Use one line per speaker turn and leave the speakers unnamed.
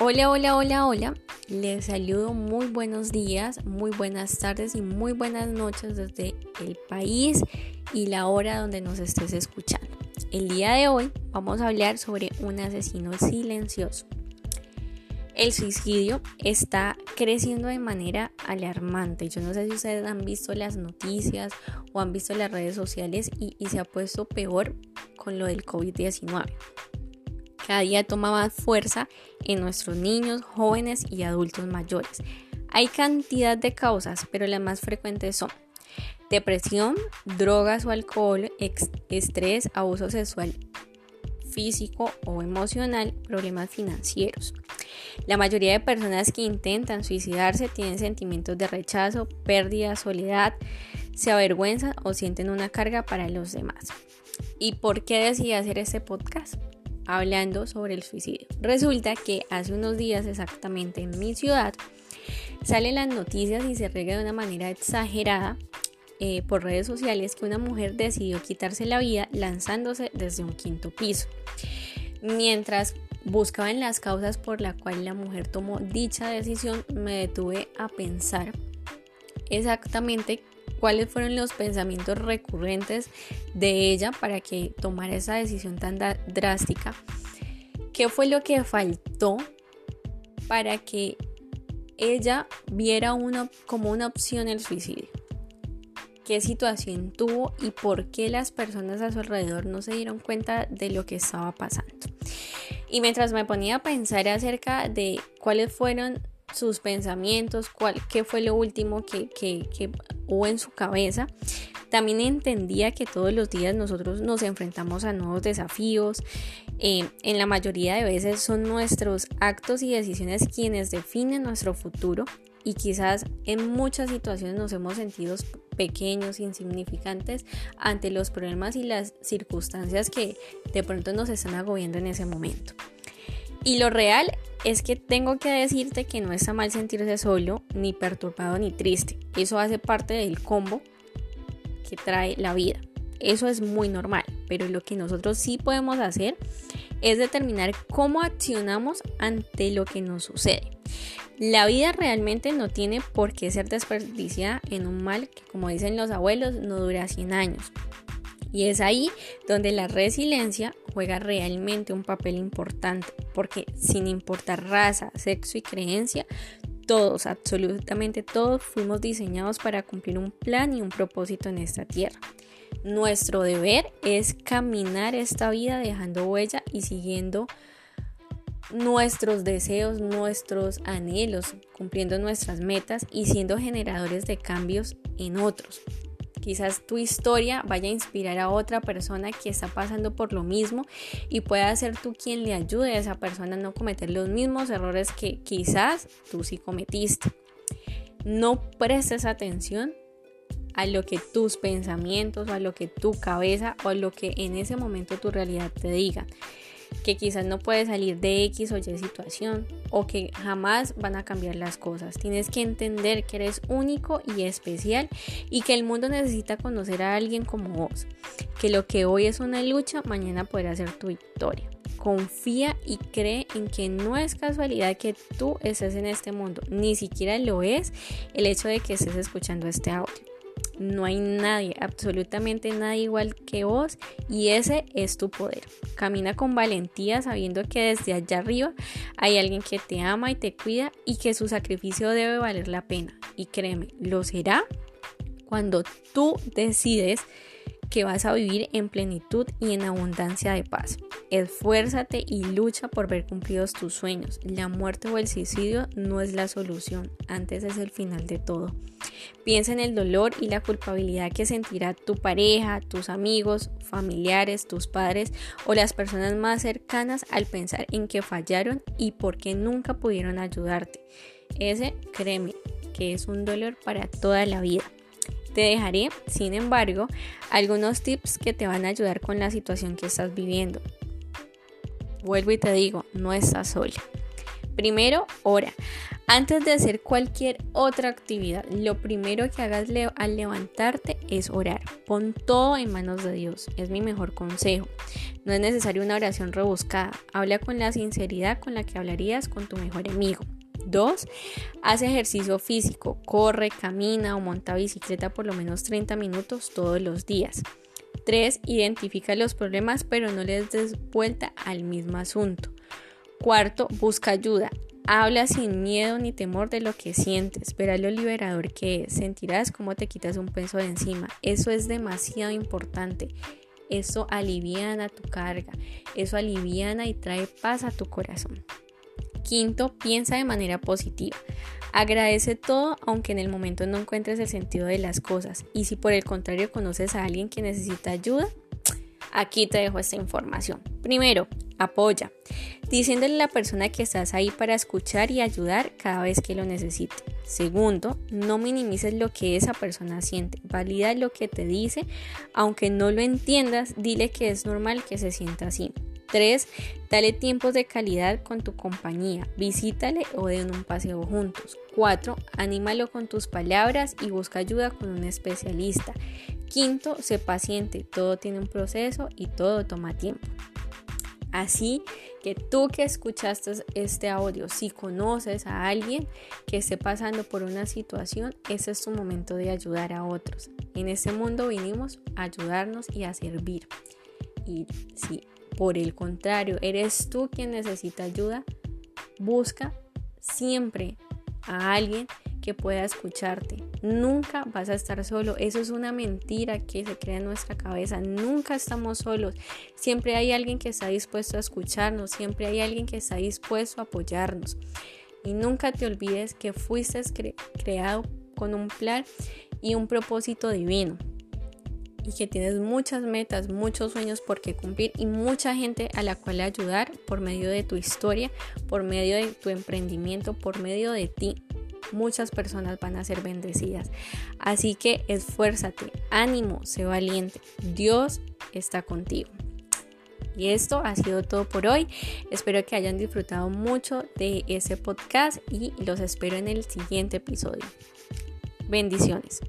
Hola, hola, hola, hola. Les saludo muy buenos días, muy buenas tardes y muy buenas noches desde el país y la hora donde nos estés escuchando. El día de hoy vamos a hablar sobre un asesino silencioso. El suicidio está creciendo de manera alarmante. Yo no sé si ustedes han visto las noticias o han visto las redes sociales y, se ha puesto peor con lo del COVID-19 cada día toma más fuerza en nuestros niños, jóvenes y adultos mayores. Hay cantidad de causas, pero las más frecuentes son depresión, drogas o alcohol, estrés, abuso sexual físico o emocional, problemas financieros. La mayoría de personas que intentan suicidarse tienen sentimientos de rechazo, pérdida, soledad, se avergüenzan o sienten una carga para los demás. ¿Y por qué decidí hacer este podcast? Hablando sobre el suicidio. Resulta que hace unos días exactamente en mi ciudad salen las noticias y se rega de una manera exagerada eh, por redes sociales que una mujer decidió quitarse la vida lanzándose desde un quinto piso. Mientras buscaba en las causas por la cual la mujer tomó dicha decisión, me detuve a pensar exactamente cuáles fueron los pensamientos recurrentes de ella para que tomara esa decisión tan drástica. ¿Qué fue lo que faltó para que ella viera una, como una opción el suicidio? ¿Qué situación tuvo y por qué las personas a su alrededor no se dieron cuenta de lo que estaba pasando? Y mientras me ponía a pensar acerca de cuáles fueron sus pensamientos, cuál, qué fue lo último que, que, que hubo en su cabeza. También entendía que todos los días nosotros nos enfrentamos a nuevos desafíos. Eh, en la mayoría de veces son nuestros actos y decisiones quienes definen nuestro futuro y quizás en muchas situaciones nos hemos sentido pequeños, insignificantes ante los problemas y las circunstancias que de pronto nos están agobiando en ese momento. Y lo real es que tengo que decirte que no está mal sentirse solo, ni perturbado, ni triste. Eso hace parte del combo que trae la vida. Eso es muy normal, pero lo que nosotros sí podemos hacer es determinar cómo accionamos ante lo que nos sucede. La vida realmente no tiene por qué ser desperdiciada en un mal que, como dicen los abuelos, no dura 100 años. Y es ahí donde la resiliencia juega realmente un papel importante, porque sin importar raza, sexo y creencia, todos, absolutamente todos, fuimos diseñados para cumplir un plan y un propósito en esta tierra. Nuestro deber es caminar esta vida dejando huella y siguiendo nuestros deseos, nuestros anhelos, cumpliendo nuestras metas y siendo generadores de cambios en otros. Quizás tu historia vaya a inspirar a otra persona que está pasando por lo mismo y pueda ser tú quien le ayude a esa persona a no cometer los mismos errores que quizás tú sí cometiste. No prestes atención a lo que tus pensamientos a lo que tu cabeza o a lo que en ese momento tu realidad te diga que quizás no puedes salir de X o Y situación o que jamás van a cambiar las cosas. Tienes que entender que eres único y especial y que el mundo necesita conocer a alguien como vos. Que lo que hoy es una lucha, mañana podrá ser tu victoria. Confía y cree en que no es casualidad que tú estés en este mundo, ni siquiera lo es el hecho de que estés escuchando este audio. No hay nadie, absolutamente nadie igual que vos y ese es tu poder. Camina con valentía sabiendo que desde allá arriba hay alguien que te ama y te cuida y que su sacrificio debe valer la pena. Y créeme, lo será cuando tú decides que vas a vivir en plenitud y en abundancia de paz. Esfuérzate y lucha por ver cumplidos tus sueños. La muerte o el suicidio no es la solución, antes es el final de todo. Piensa en el dolor y la culpabilidad que sentirá tu pareja, tus amigos, familiares, tus padres o las personas más cercanas al pensar en que fallaron y por qué nunca pudieron ayudarte. Ese, créeme, que es un dolor para toda la vida. Te dejaré, sin embargo, algunos tips que te van a ayudar con la situación que estás viviendo. Vuelvo y te digo, no estás sola. Primero, ora. Antes de hacer cualquier otra actividad, lo primero que hagas al levantarte es orar. Pon todo en manos de Dios. Es mi mejor consejo. No es necesario una oración rebuscada. Habla con la sinceridad con la que hablarías con tu mejor amigo. 2. Haz ejercicio físico. Corre, camina o monta bicicleta por lo menos 30 minutos todos los días. 3. Identifica los problemas pero no les des vuelta al mismo asunto. Cuarto, busca ayuda. Habla sin miedo ni temor de lo que sientes. Verás lo liberador que es. Sentirás cómo te quitas un peso de encima. Eso es demasiado importante. Eso aliviana tu carga. Eso aliviana y trae paz a tu corazón. Quinto, piensa de manera positiva. Agradece todo aunque en el momento no encuentres el sentido de las cosas. Y si por el contrario conoces a alguien que necesita ayuda, aquí te dejo esta información. Primero, apoya diciéndole a la persona que estás ahí para escuchar y ayudar cada vez que lo necesite. Segundo, no minimices lo que esa persona siente, valida lo que te dice, aunque no lo entiendas, dile que es normal que se sienta así. 3. Dale tiempos de calidad con tu compañía, visítale o den un paseo juntos. 4. Anímalo con tus palabras y busca ayuda con un especialista. Quinto, sé paciente, todo tiene un proceso y todo toma tiempo. Así que tú que escuchaste este audio, si conoces a alguien que esté pasando por una situación, ese es tu momento de ayudar a otros. En este mundo vinimos a ayudarnos y a servir. Y si por el contrario eres tú quien necesita ayuda, busca siempre a alguien que pueda escucharte. Nunca vas a estar solo. Eso es una mentira que se crea en nuestra cabeza. Nunca estamos solos. Siempre hay alguien que está dispuesto a escucharnos. Siempre hay alguien que está dispuesto a apoyarnos. Y nunca te olvides que fuiste creado con un plan y un propósito divino. Y que tienes muchas metas, muchos sueños por qué cumplir y mucha gente a la cual ayudar por medio de tu historia, por medio de tu emprendimiento, por medio de ti muchas personas van a ser bendecidas. Así que esfuérzate, ánimo, sé valiente. Dios está contigo. Y esto ha sido todo por hoy. Espero que hayan disfrutado mucho de ese podcast y los espero en el siguiente episodio. Bendiciones.